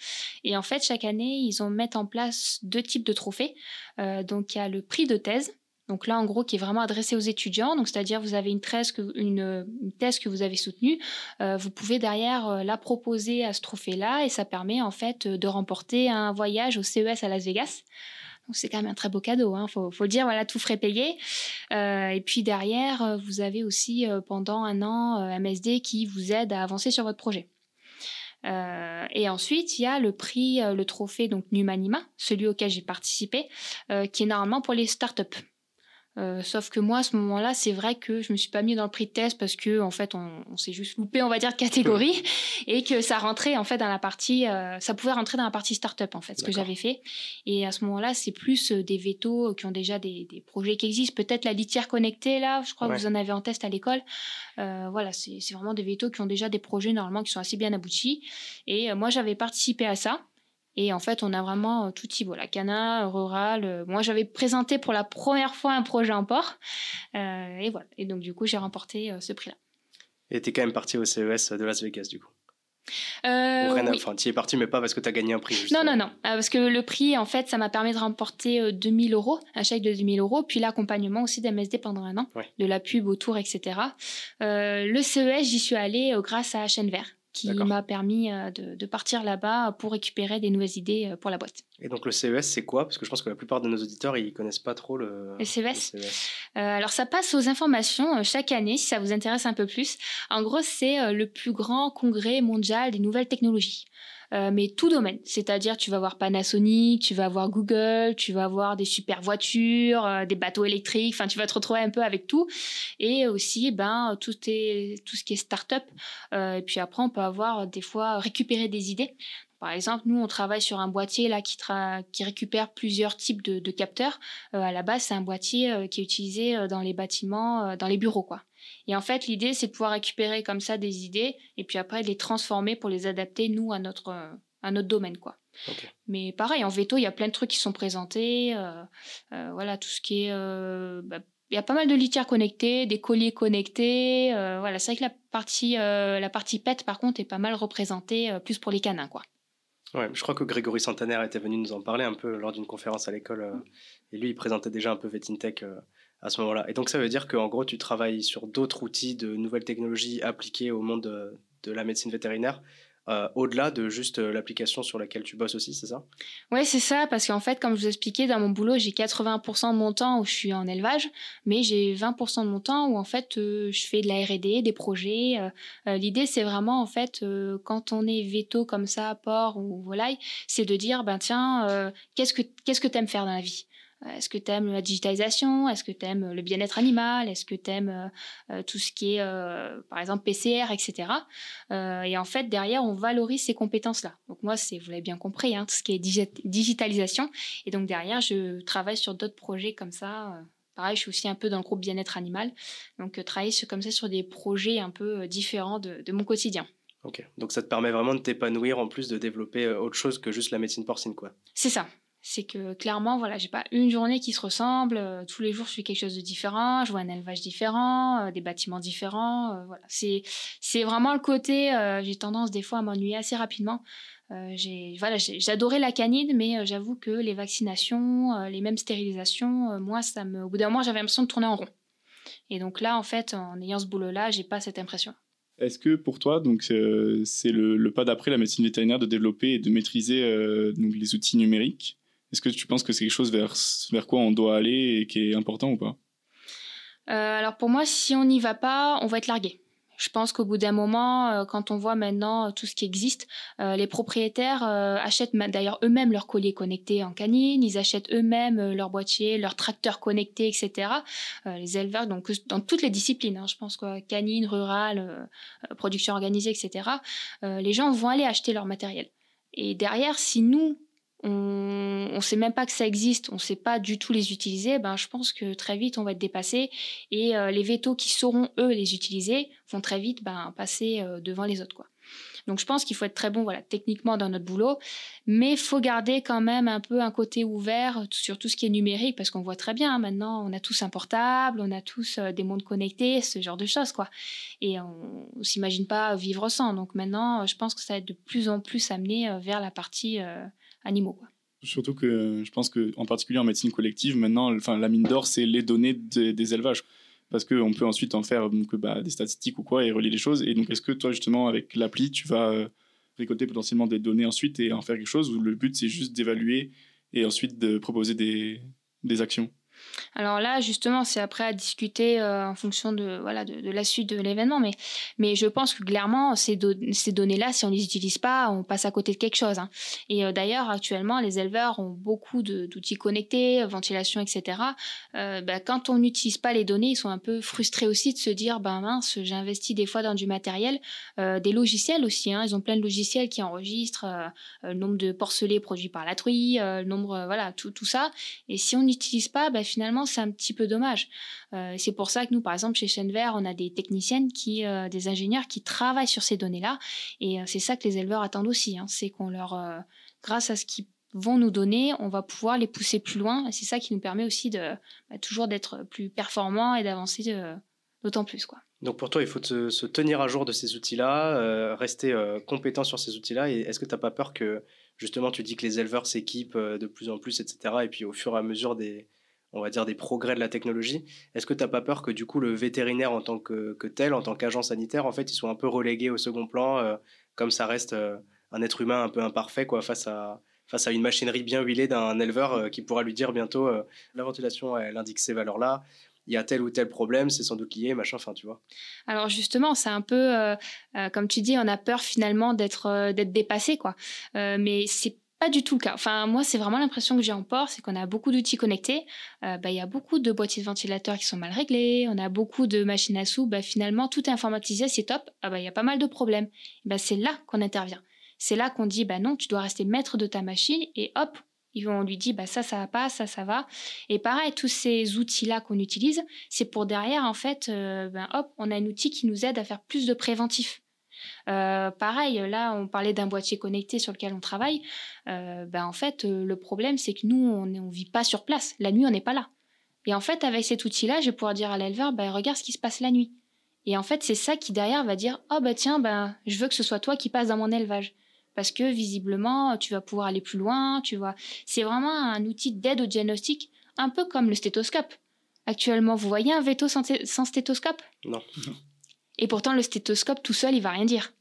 Et en fait, chaque année, ils ont mettent en place deux types de trophées. Donc il y a le prix de thèse. Donc là, en gros, qui est vraiment adressé aux étudiants. Donc, c'est-à-dire, vous avez une thèse que, vous avez soutenue. Euh, vous pouvez derrière euh, la proposer à ce trophée-là et ça permet en fait euh, de remporter un voyage au CES à Las Vegas. Donc c'est quand même un très beau cadeau, hein, faut, le dire, voilà, tout frais payé. Et puis derrière, vous avez aussi pendant un an MSD qui vous aide à avancer sur votre projet. Et ensuite, il y a le prix, le trophée, donc Numanima, celui auquel j'ai participé, qui est normalement pour les startups. Euh, sauf que moi, à ce moment-là, c'est vrai que je me suis pas mis dans le prix de test parce que, en fait, on, on s'est juste loupé, on va dire, de catégorie et que ça rentrait, en fait, dans la partie, euh, ça pouvait rentrer dans la partie startup, en fait, ce que j'avais fait. Et à ce moment-là, c'est plus euh, des vétos qui ont déjà des, des projets qui existent. Peut-être la litière connectée, là, je crois que vous en avez en test à l'école. Euh, voilà, c'est vraiment des vétos qui ont déjà des projets, normalement, qui sont assez bien aboutis. Et moi, j'avais participé à ça. Et en fait, on a vraiment euh, tout type, voilà, cana, rural. Euh, moi, j'avais présenté pour la première fois un projet en port. Euh, et voilà. Et donc, du coup, j'ai remporté ce prix-là. Et tu es quand même parti au CES de Las Vegas, du coup euh, oui. Enfin, tu es parti, mais pas parce que tu as gagné un prix. non, non, non. parce que le prix, en fait, ça m'a permis de remporter 2000 euros, un chèque de 2000 euros, puis l'accompagnement aussi d'MSD pendant un an, de la pub autour, etc. le CES, j'y suis allée grâce à Chaîne Vert qui m'a permis euh, de, partir là-bas pour récupérer des nouvelles idées euh, pour la boîte. Et donc le CES, c'est quoi? Parce que je pense que la plupart de nos auditeurs, ils connaissent pas trop le, CES. E euh, alors ça passe aux informations chaque année, si ça vous intéresse un peu plus. En gros, c'est le plus grand congrès mondial des nouvelles technologies. Euh, mais tout domaine. C'est-à-dire, tu vas voir Panasonic, tu vas voir Google, tu vas voir des super voitures, euh, des bateaux électriques. Enfin, tu vas te retrouver un peu avec tout. Et aussi, ben, tout, est, tout ce qui est start-up. Euh, et puis après, on peut avoir des fois récupérer des idées. Par exemple, nous, on travaille sur un boîtier là qui, qui récupère plusieurs types de, de capteurs. à la base, c'est un boîtier qui est utilisé dans les bâtiments, dans les bureaux, quoi. Et en fait, l'idée, c'est de pouvoir récupérer comme ça des idées et puis après les transformer pour les adapter, nous, à notre, à notre domaine, quoi. Mais pareil, en veto, il y a plein de trucs qui sont présentés. Euh, euh, voilà, tout ce qui est. Euh, bah, il y a pas mal de litières connectées, des colliers connectés. voilà, c'est vrai que la partie, la partie PET, par contre, est pas mal représentée, plus pour les canins, quoi. Ouais, je crois que Grégory Santaner était venu nous en parler un peu lors d'une conférence à l'école. et lui, il présentait déjà un peu Vetintech à ce moment-là. Et donc ça veut dire qu'en gros, tu travailles sur d'autres outils de nouvelles technologies appliquées au monde de, la médecine vétérinaire. Euh, au-delà de juste euh, l'application sur laquelle tu bosses aussi, c'est ça? Oui, c'est ça, parce qu'en fait, comme je vous expliquais, dans mon boulot, j'ai 80% de mon temps où je suis en élevage, mais j'ai 20% de mon temps où en fait, euh, je fais de la R&D, des projets. L'idée, c'est vraiment, en fait, quand on est veto comme ça, porc ou volaille, c'est de dire, ben tiens, qu'est-ce que qu'est-ce que t'aimes faire dans la vie? Est-ce que tu aimes la digitalisation? Est-ce que tu aimes le bien-être animal? Est-ce que tu aimes euh, euh, tout ce qui est, par exemple, PCR, etc. et en fait, derrière, on valorise ces compétences-là. Donc moi, c'est, vous l'avez bien compris, hein, tout ce qui est digitalisation. Et donc derrière, je travaille sur d'autres projets comme ça. Pareil, je suis aussi un peu dans le groupe bien-être animal. Donc travailler comme ça sur des projets un peu différents de, de mon quotidien. Ok, donc ça te permet vraiment de t'épanouir en plus de développer autre chose que juste la médecine porcine, quoi. C'est ça, c'est que clairement, voilà, j'ai pas une journée qui se ressemble. Euh, tous les jours, je fais quelque chose de différent. Je vois un élevage différent, euh, des bâtiments différents. Euh, voilà, c'est c'est vraiment le côté. j'ai tendance des fois à m'ennuyer assez rapidement. j'ai voilà, j'adorais la canine, mais j'avoue que les vaccinations, les mêmes stérilisations, moi, ça me, au bout d'un moment, j'avais l'impression de tourner en rond. Et donc là, en fait, en ayant ce boulot-là, j'ai pas cette impression. Est-ce que pour toi, donc c'est le, pas d'après la médecine vétérinaire de développer et de maîtriser donc les outils numériques? Est-ce que tu penses que c'est quelque chose vers, quoi on doit aller et qui est important ou pas? Euh, Alors pour moi, si on n'y va pas, on va être largué. Je pense qu'au bout d'un moment, euh, quand on voit maintenant tout ce qui existe, euh, les propriétaires achètent d'ailleurs eux-mêmes leurs colliers connectés en canine, ils achètent eux-mêmes leurs boîtiers, leurs tracteurs connectés, etc. les éleveurs, donc dans toutes les disciplines, hein, je pense que canine, rural, production organisée, etc. les gens vont aller acheter leur matériel. Et derrière, si nous, on ne sait même pas que ça existe, on ne sait pas du tout les utiliser, ben, je pense que très vite on va être dépassé et euh, les vétos qui sauront eux les utiliser vont très vite ben, passer euh, devant les autres. Quoi. Donc je pense qu'il faut être très bon voilà, techniquement dans notre boulot, mais il faut garder quand même un peu un côté ouvert sur tout ce qui est numérique, parce qu'on voit très bien, hein, maintenant on a tous un portable, on a tous euh, des mondes connectés, ce genre de choses. quoi. Et on ne s'imagine pas vivre sans. Donc maintenant, je pense que ça va être de plus en plus amené vers la partie Surtout que je pense qu'en particulier en médecine collective, maintenant, enfin, la mine d'or, c'est les données des, élevages. Parce qu'on peut ensuite en faire bah, des statistiques ou quoi et relier les choses. Et donc, est-ce que toi, justement, avec l'appli, tu vas euh, récolter potentiellement des données ensuite et en faire quelque chose ou le but, c'est juste d'évaluer et ensuite de proposer des actions? Alors là, justement, c'est après à discuter euh, en fonction de, voilà, de, la suite de l'événement. Mais, mais je pense que clairement, ces, données-là, si on ne les utilise pas, on passe à côté de quelque chose. Hein. Et euh, d'ailleurs, actuellement, les éleveurs ont beaucoup d'outils connectés, ventilation, etc. Euh, bah, quand on n'utilise pas les données, ils sont un peu frustrés aussi de se dire, ben mince, j'ai investi des fois dans du matériel, des logiciels aussi. Hein. ils ont plein de logiciels qui enregistrent le nombre de porcelets produits par la truie, le nombre, voilà, tout, tout ça. Et si on n'utilise pas, bah, finalement, c'est un petit peu dommage. Euh, c'est pour ça que nous, par exemple, chez Vert, on a des techniciennes, qui, euh, des ingénieurs qui travaillent sur ces données-là. Et euh, c'est ça que les éleveurs attendent aussi. Hein. c'est qu'on leur, grâce à ce qu'ils vont nous donner, on va pouvoir les pousser plus loin. C'est ça qui nous permet aussi de bah, toujours d'être plus performants et d'avancer d'autant plus. Quoi. Donc pour toi, il faut se tenir à jour de ces outils-là, rester compétent sur ces outils-là. Et est-ce que tu n'as pas peur que justement tu dis que les éleveurs s'équipent de plus en plus, etc. Et puis au fur et à mesure des, on va dire, des progrès de la technologie. Est-ce que tu n'as pas peur que du coup le vétérinaire en tant que, tel, en tant qu'agent sanitaire, en fait, il soit un peu relégué au second plan, euh, comme ça reste euh, un être humain un peu imparfait quoi, face à, face à une machinerie bien huilée d'un éleveur euh, qui pourra lui dire bientôt la ventilation, elle indique ces valeurs-là. Il y a tel ou tel problème, c'est sans doute lié, machin, enfin, tu vois. Alors justement, c'est un peu, comme tu dis, on a peur finalement d'être d'être dépassé, quoi. mais c'est pas du tout le cas. Enfin, moi, c'est vraiment l'impression que j'ai en port, c'est qu'on a beaucoup d'outils connectés. Euh, bah, il y a beaucoup de boîtiers de ventilateurs qui sont mal réglés. On a beaucoup de machines à sous. Bah, finalement, tout est informatisé, c'est top. Ah bah, il y a pas mal de problèmes. Bah, c'est là qu'on intervient. C'est là qu'on dit, bah non, tu dois rester maître de ta machine et hop, on lui dit, bah ça, ça va pas, ça, ça va. Et pareil, tous ces outils-là qu'on utilise, c'est pour derrière, en fait, euh, ben, hop, on a un outil qui nous aide à faire plus de préventif. Euh, pareil, là, on parlait d'un boîtier connecté sur lequel on travaille. Euh, ben, en fait, euh, le problème, c'est que nous, on ne vit pas sur place. La nuit, on n'est pas là. Et en fait, avec cet outil-là, je vais pouvoir dire à l'éleveur, ben, regarde ce qui se passe la nuit. Et en fait, c'est ça qui derrière va dire, oh bah tiens, ben, je veux que ce soit toi qui passes dans mon élevage. Parce que visiblement, tu vas pouvoir aller plus loin, tu vois. C'est vraiment un outil d'aide au diagnostic, un peu comme le stéthoscope. Actuellement, vous voyez un veto sans, sans stéthoscope? Non. Et pourtant, le stéthoscope tout seul, il va rien dire.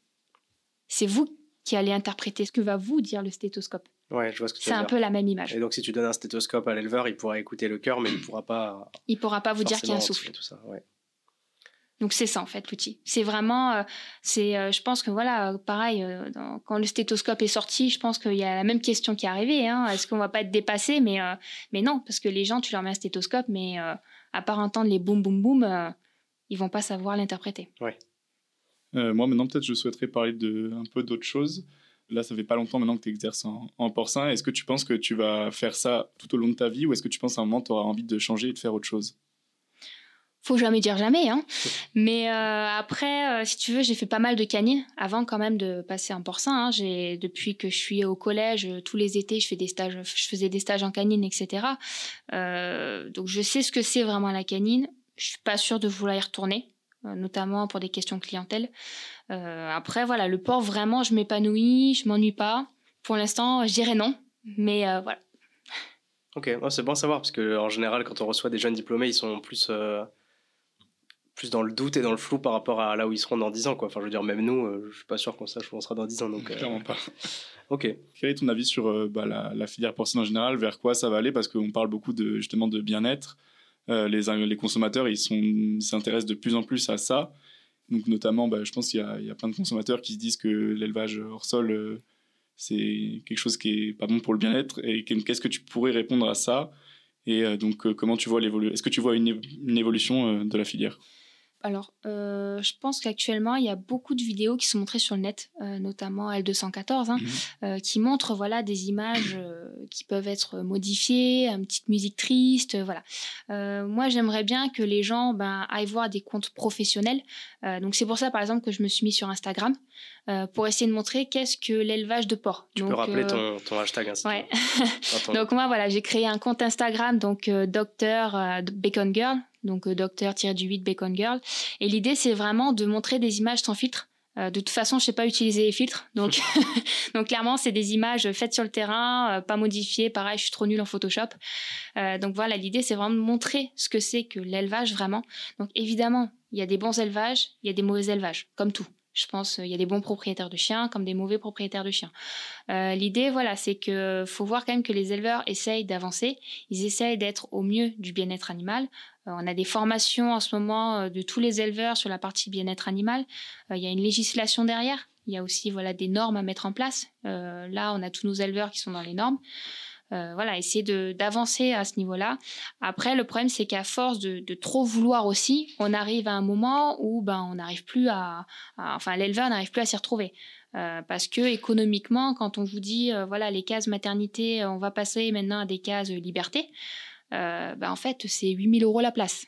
C'est vous qui allez interpréter ce que va vous dire le stéthoscope. Ouais, je vois ce que tu C'est un peu la même image. Et donc, si tu donnes un stéthoscope à l'éleveur, il pourra écouter le cœur, mais il ne pourra pas. Il pourra pas vous dire qu'il y a un souffle. Tout ça, ouais. Donc c'est ça en fait l'outil. C'est vraiment, euh, c'est, euh, je pense que voilà, pareil, euh, quand le stéthoscope est sorti, je pense qu'il y a la même question qui est arrivée. Hein. Est-ce qu'on va pas être dépassé? Mais mais non, parce que les gens, tu leur mets un stéthoscope, mais à part entendre les boum boum boum, ils vont pas savoir l'interpréter. Ouais. Euh, moi, maintenant, peut-être, je souhaiterais parler de un peu d'autre chose. Là, ça fait pas longtemps maintenant que tu exerces en, porcin. Est-ce que tu penses que tu vas faire ça tout au long de ta vie ou est-ce que tu penses à un moment tu auras envie de changer et de faire autre chose? Faut jamais dire jamais, hein. Mais euh, après, euh, si tu veux, j'ai fait pas mal de canines avant quand même de passer en porcin. Hein. J'ai depuis que je suis au collège, tous les étés, je fais des stages, je faisais des stages en canine, etc. donc je sais ce que c'est vraiment la canine. Je suis pas sûre de vouloir y retourner, euh, notamment pour des questions clientèle. Euh, après, voilà, le port, vraiment, je m'épanouis, je m'ennuie pas. Pour l'instant, je dirais non, mais euh, voilà. Ok, c'est bon à savoir parce que en général, quand on reçoit des jeunes diplômés, ils sont plus plus dans le doute et dans le flou par rapport à là où ils seront dans 10 ans. Quoi. Enfin, je veux dire, même nous, je suis pas sûr qu'on sache où on sera dans 10 ans. Donc, Clairement pas. ok. Quel est ton avis sur bah, la, la, filière porcine en général? Vers quoi ça va aller? Parce qu'on parle beaucoup de, justement de bien-être. Euh, les, consommateurs ils s'intéressent de plus en plus à ça. Donc notamment, bah, je pense qu'il y, a plein de consommateurs qui se disent que l'élevage hors sol, euh, c'est quelque chose qui est pas bon pour le bien-être. Et qu'est-ce que tu pourrais répondre à ça? Et euh, donc comment tu vois l'évolution Est-ce que tu vois une évolution de la filière? Alors, euh, je pense qu'actuellement, il y a beaucoup de vidéos qui sont montrées sur le net, euh, notamment L214, hein, mhm. euh, qui montrent voilà, des images qui peuvent être modifiées, une petite musique triste. voilà. moi, j'aimerais bien que les gens ben, aillent voir des comptes professionnels. donc, c'est pour ça, par exemple, que je me suis mis sur Instagram. Pour essayer de montrer qu'est-ce que l'élevage de porc. Tu peux rappeler ton, ton, hashtag. Ouais. donc moi voilà, j'ai créé un compte Instagram donc docteur Bacon Girl donc euh, docteur-du-8 Bacon Girl. Et l'idée, c'est vraiment de montrer des images sans filtre. Euh, de toute façon, je sais pas utiliser les filtres, donc donc clairement, c'est des images faites sur le terrain, euh, pas modifiées. Pareil, je suis trop nulle en Photoshop. donc voilà, l'idée, c'est vraiment de montrer ce que c'est que l'élevage vraiment. Donc évidemment, il y a des bons élevages, il y a des mauvais élevages, comme tout. Je pense qu'il y a des bons propriétaires de chiens comme des mauvais propriétaires de chiens. L'idée, voilà, c'est que faut voir quand même que les éleveurs essayent d'avancer. Ils essayent d'être au mieux du bien-être animal. on a des formations en ce moment de tous les éleveurs sur la partie bien-être animal. il y a une législation derrière. Il y a aussi voilà des normes à mettre en place. là, on a tous nos éleveurs qui sont dans les normes. Euh, voilà, essayer d'avancer à ce niveau-là. Après, le problème, c'est qu'à force de, trop vouloir aussi, on arrive à un moment où ben, on n'arrive plus à, Enfin, l'éleveur n'arrive plus à s'y retrouver. Euh, parce que économiquement, quand on vous dit, euh, voilà, les cases maternité, on va passer maintenant à des cases liberté, ben, en fait, c'est 8000 euros la place.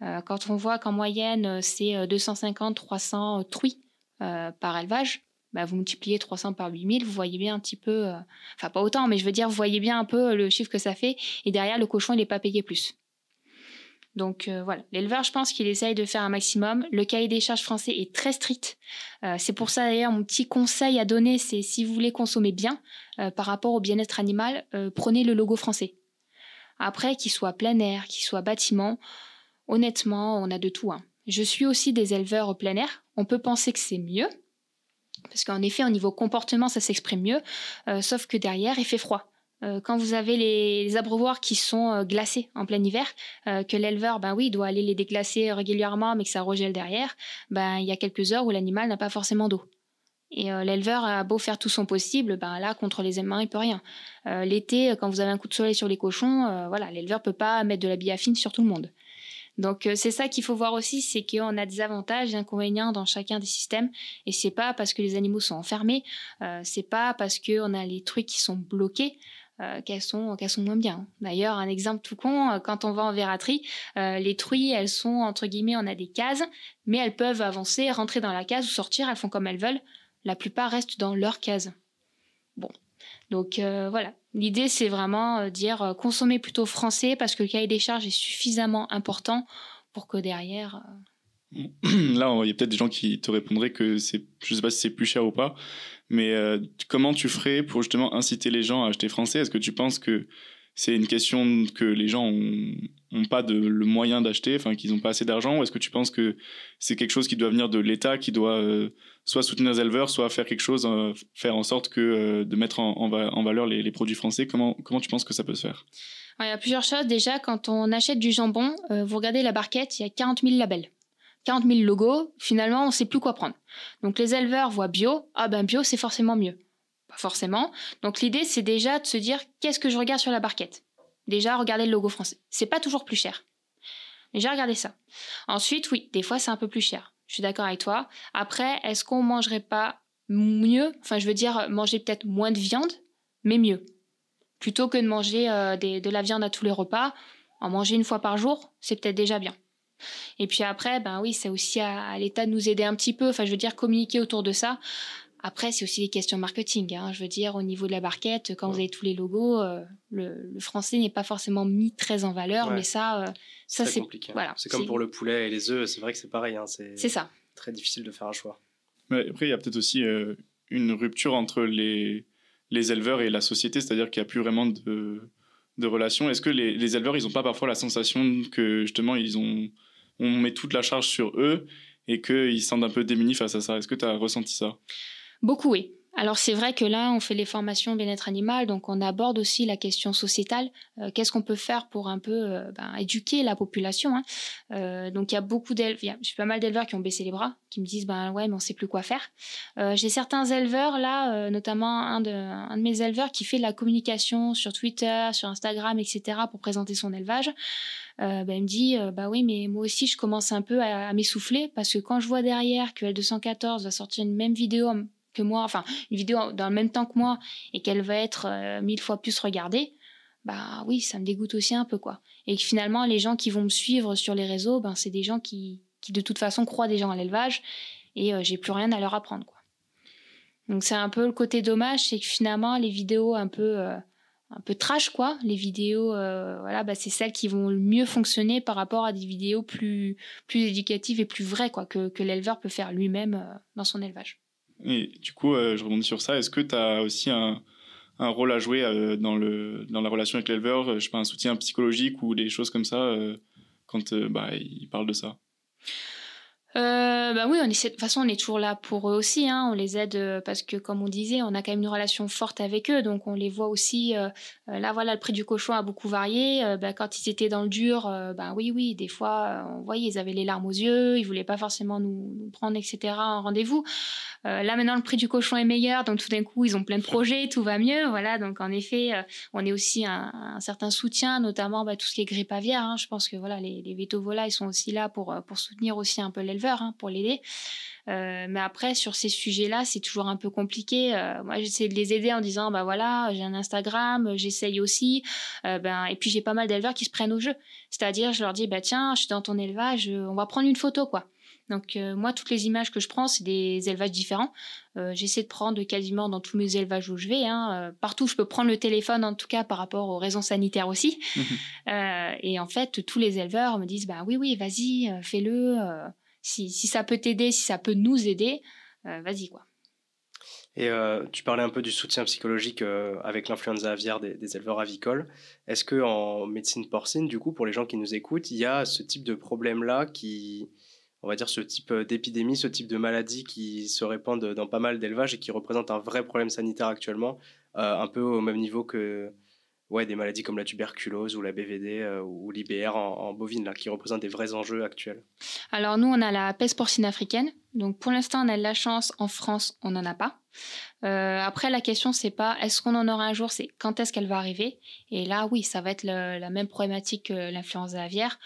quand on voit qu'en moyenne, c'est 250-300 truies par élevage, bah, vous multipliez 300 par 8000, vous voyez bien un petit peu, euh, enfin pas autant, mais je veux dire, vous voyez bien un peu le chiffre que ça fait, et derrière, le cochon, il n'est pas payé plus. Donc euh, voilà, l'éleveur, je pense qu'il essaye de faire un maximum. Le cahier des charges français est très strict. Euh, c'est pour ça d'ailleurs, mon petit conseil à donner, c'est si vous voulez consommer bien par rapport au bien-être animal, prenez le logo français. Après, qu'il soit plein air, qu'il soit bâtiment, honnêtement, on a de tout. Hein. Je suis aussi des éleveurs au plein air. On peut penser que c'est mieux, parce qu'en effet, au niveau comportement, ça s'exprime mieux, euh, sauf que derrière, il fait froid. Euh, quand vous avez les, abreuvoirs qui sont euh, glacés en plein hiver, que l'éleveur, ben oui, doit aller les déglacer régulièrement, mais que ça regèle derrière, ben il y a quelques heures où l'animal n'a pas forcément d'eau. Et l'éleveur a beau faire tout son possible, ben là contre les mains il peut rien. L'été, quand vous avez un coup de soleil sur les cochons, voilà, l'éleveur peut pas mettre de la biafine sur tout le monde. Donc euh, c'est ça qu'il faut voir aussi, c'est qu'on a des avantages et inconvénients dans chacun des systèmes. Et c'est pas parce que les animaux sont enfermés, euh, c'est pas parce qu'on a les trucs qui sont bloqués. Euh, qu'elles sont sont moins bien. D'ailleurs, un exemple tout con, quand on va en verraterie, les truies, elles sont entre guillemets, on a des cases, mais elles peuvent avancer, rentrer dans la case ou sortir, elles font comme elles veulent. La plupart restent dans leur case. Bon, donc voilà, L'idée, c'est vraiment euh, dire euh, consommer plutôt français parce que le cahier des charges est suffisamment important pour que derrière. Euh, Là, il y a peut-être des gens qui te répondraient que c'est, je sais pas si c'est plus cher ou pas, mais comment tu ferais pour justement inciter les gens à acheter français? Est-ce que tu penses que c'est une question que les gens n'ont pas de, le moyen d'acheter, enfin qu'ils n'ont pas assez d'argent, ou est-ce que tu penses que c'est quelque chose qui doit venir de l'État, qui doit soit soutenir les éleveurs, soit faire quelque chose, euh, faire en sorte que euh, de mettre en, valeur les, produits français? Comment, comment tu penses que ça peut se faire? Il y a plusieurs choses. Déjà, quand on achète du jambon, euh, vous regardez la barquette, il y a 40 000 labels. 40 000 logos, finalement, on ne sait plus quoi prendre. Donc les éleveurs voient bio, ah ben bio, c'est forcément mieux. Forcément. Donc l'idée, c'est déjà de se dire, qu'est-ce que je regarde sur la barquette? Déjà, regardez le logo français. C'est pas toujours plus cher. Déjà, regardez ça. Ensuite, oui, des fois, c'est un peu plus cher. Je suis d'accord avec toi. Après, est-ce qu'on mangerait pas mieux? Enfin, je veux dire, manger peut-être moins de viande, mais mieux. Plutôt que de manger euh, de la viande à tous les repas, en manger une fois par jour, c'est peut-être déjà bien. Et puis après, ben oui, c'est aussi à l'État de nous aider un petit peu. Enfin, je veux dire, communiquer autour de ça. Après, c'est aussi des questions marketing. Hein. Je veux dire, au niveau de la barquette, quand vous avez tous les logos, euh, le, français n'est pas forcément mis très en valeur, mais ça, euh, ça c'est compliqué. Voilà, c'est comme pour le poulet et les œufs. C'est vrai que c'est pareil. Hein. C'est ça. Très difficile de faire un choix. Mais après, il y a peut-être aussi euh, une rupture entre les, les éleveurs et la société, c'est-à-dire qu'il n'y a plus vraiment de, de relation. Est-ce que les, les éleveurs, ils n'ont pas parfois la sensation que justement, ils ont, on met toute la charge sur eux et qu'ils se sentent un peu démunis face à ça? Est-ce que tu as ressenti ça? Beaucoup, oui. Alors c'est vrai que là, on fait les formations bien-être animal, donc on aborde aussi la question sociétale. Euh, qu'est-ce qu'on peut faire pour un peu euh, ben, éduquer la population hein euh, Donc il y a beaucoup d'éleveurs, j'ai pas mal d'éleveurs qui ont baissé les bras, qui me disent ben ouais, mais on sait plus quoi faire. j'ai certains éleveurs là, notamment un de, mes éleveurs qui fait de la communication sur Twitter, sur Instagram, etc. pour présenter son élevage. ben, il me dit bah oui mais moi aussi je commence un peu à, à m'essouffler parce que quand je vois derrière que L214 va sortir une même vidéo que moi, enfin une vidéo dans le même temps que moi et qu'elle va être euh, mille fois plus regardée, bah oui, ça me dégoûte aussi un peu quoi. Et que finalement les gens qui vont me suivre sur les réseaux, ben c'est des gens qui, qui de toute façon croient des gens à l'élevage et euh, j'ai plus rien à leur apprendre quoi. Donc c'est un peu le côté dommage, c'est que finalement les vidéos un peu euh, un peu trash quoi, les vidéos voilà, bah, c'est celles qui vont le mieux fonctionner par rapport à des vidéos plus plus éducatives et plus vraies quoi que l'éleveur peut faire lui-même dans son élevage. Et du coup, euh, je rebondis sur ça. Est-ce que tu as aussi un, rôle à jouer euh, dans, le, dans la relation avec l'éleveur euh, Je sais pas, un soutien psychologique ou des choses comme ça quand bah, il parle de ça? Euh, bah oui, on de toute façon, on est toujours là pour eux aussi. Hein, on les aide euh, parce que, comme on disait, on a quand même une relation forte avec eux. Donc, on les voit aussi. Euh, là, voilà, le prix du cochon a beaucoup varié. Euh, bah, quand ils étaient dans le dur, bah oui, oui, des fois, on voyait, ils avaient les larmes aux yeux. Ils voulaient pas forcément nous, prendre, etc. en rendez-vous. là, maintenant, le prix du cochon est meilleur. Donc, tout d'un coup, ils ont plein de projets, tout va mieux. Voilà. Donc, en effet, on est aussi un, certain soutien, notamment bah, tout ce qui est grippe aviaire. Hein. Je pense que voilà, les, les ils sont aussi là pour, pour soutenir aussi un peu l'élevage Hein, pour l'aider. Euh, mais après, sur ces sujets-là, c'est toujours un peu compliqué. Euh, moi, j'essaie de les aider en disant, bah voilà, j'ai un Instagram, j'essaye aussi. Euh, ben, et puis j'ai pas mal d'éleveurs qui se prennent au jeu. C'est-à-dire, je leur dis, bah tiens, je suis dans ton élevage, on va prendre une photo, quoi. Donc moi, toutes les images que je prends, c'est des élevages différents. J'essaie de prendre quasiment dans tous mes élevages où je vais. Hein. partout, je peux prendre le téléphone, en tout cas par rapport aux raisons sanitaires aussi. Mmh et en fait, tous les éleveurs me disent, bah oui, oui, vas-y, fais-le si, ça peut t'aider, si ça peut nous aider, euh, vas-y quoi. Et euh, tu parlais un peu du soutien psychologique euh, avec l'influenza aviaire des, éleveurs avicoles. Est-ce que en médecine porcine, du coup, pour les gens qui nous écoutent, il y a ce type de problème-là qui, on va dire, ce type d'épidémie, ce type de maladie qui se répandent dans pas mal d'élevages et qui représente un vrai problème sanitaire actuellement, un peu au même niveau que ouais, des maladies comme la tuberculose ou la BVD euh, ou l'IBR en, bovine, là, qui représentent des vrais enjeux actuels Alors nous, on a la peste porcine africaine. Donc pour l'instant, on a de la chance. En France, on n'en a pas. Euh, après, la question, c'est pas est-ce qu'on en aura un jour, c'est quand est-ce qu'elle va arriver? Et là, oui, ça va être la même problématique que l'influenza aviaire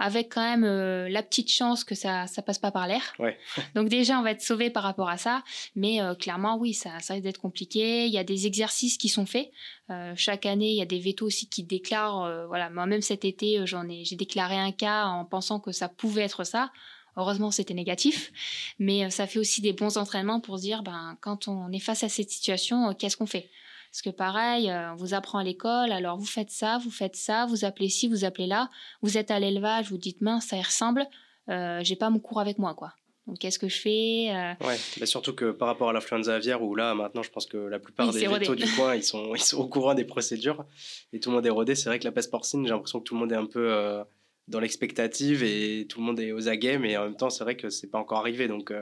avec quand même euh, la petite chance que ça ça passe pas par l'air. Ouais. Donc déjà on va être sauvé par rapport à ça, mais euh, clairement oui ça ça risque d'être compliqué. Il y a des exercices qui sont faits euh, chaque année. Il y a des vétos aussi qui déclarent voilà moi-même cet été j'en ai j'ai déclaré un cas en pensant que ça pouvait être ça. Heureusement, c'était négatif, mais ça fait aussi des bons entraînements pour se dire, ben, quand on est face à cette situation, qu'est-ce qu'on fait? Parce que pareil, euh, on vous apprend à l'école, alors vous faites ça, vous faites ça, vous appelez ci, vous appelez là, vous êtes à l'élevage, vous dites mince, ça y ressemble, euh, j'ai pas mon cours avec moi, quoi. Donc qu'est-ce que je fais euh? Ouais, mais surtout que par rapport à l'influenza aviaire, où là maintenant je pense que la plupart des vétos du coin ils sont, ils sont au courant des procédures et tout le monde est rodé. C'est vrai que la peste porcine, j'ai l'impression que tout le monde est un peu dans l'expectative et tout le monde est aux aguets, mais en même temps c'est vrai que c'est pas encore arrivé. Donc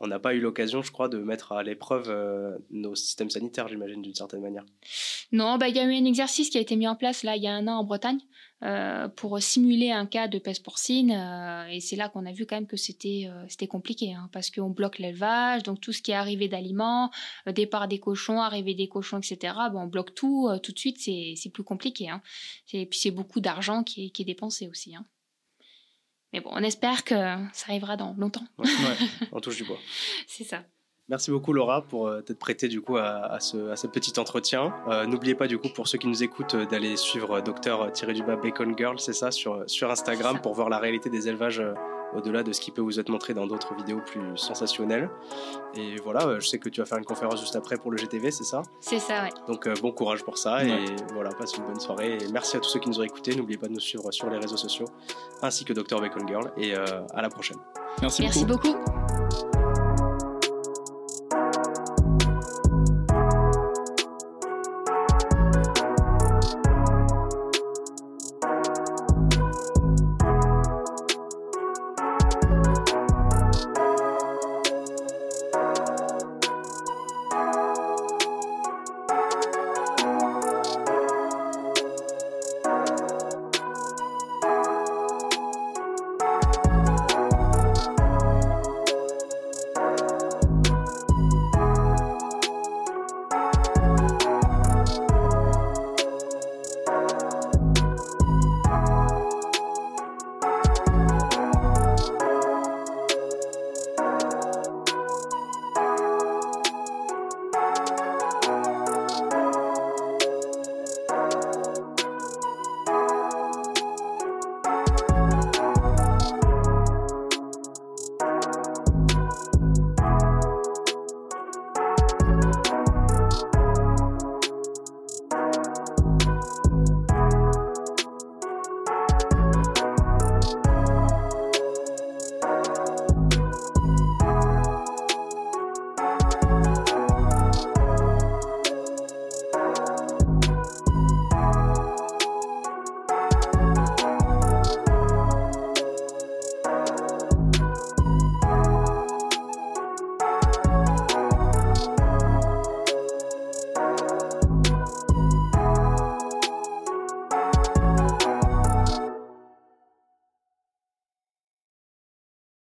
on n'a pas eu l'occasion, je crois, de mettre à l'épreuve euh, nos systèmes sanitaires, j'imagine, d'une certaine manière. Non, bah, il y a eu un exercice qui a été mis en place là il y a un an en Bretagne euh, pour simuler un cas de peste porcine. Euh, et c'est là qu'on a vu quand même que c'était compliqué, hein, parce qu'on bloque l'élevage, donc tout ce qui est arrivé d'aliments, départ des cochons, arrivée des cochons, etc. on bloque tout tout de suite, c'est plus compliqué. Hein. Et puis c'est beaucoup d'argent qui est, qui est dépensé aussi. Hein. Mais bon, on espère que ça arrivera dans longtemps. Ouais, on touche du bois. C'est ça. Merci beaucoup Laura pour euh, t'être prêtée du coup à, ce, à ce, petit entretien. Euh, n'oubliez pas du coup pour ceux qui nous écoutent euh, d'aller suivre Docteur du bas Bacon Girl, c'est ça, sur, sur Instagram pour voir la réalité des élevages au-delà de ce qui peut vous être montré dans d'autres vidéos plus sensationnelles. Et voilà, euh, je sais que tu vas faire une conférence juste après pour le GTV, c'est ça? C'est ça, ouais. Donc euh, bon courage pour ça et voilà, passe une bonne soirée. Et merci à tous ceux qui nous ont écoutés. N'oubliez pas de nous suivre sur les réseaux sociaux ainsi que Dr Bacon Girl et euh, à la prochaine. Merci, merci beaucoup.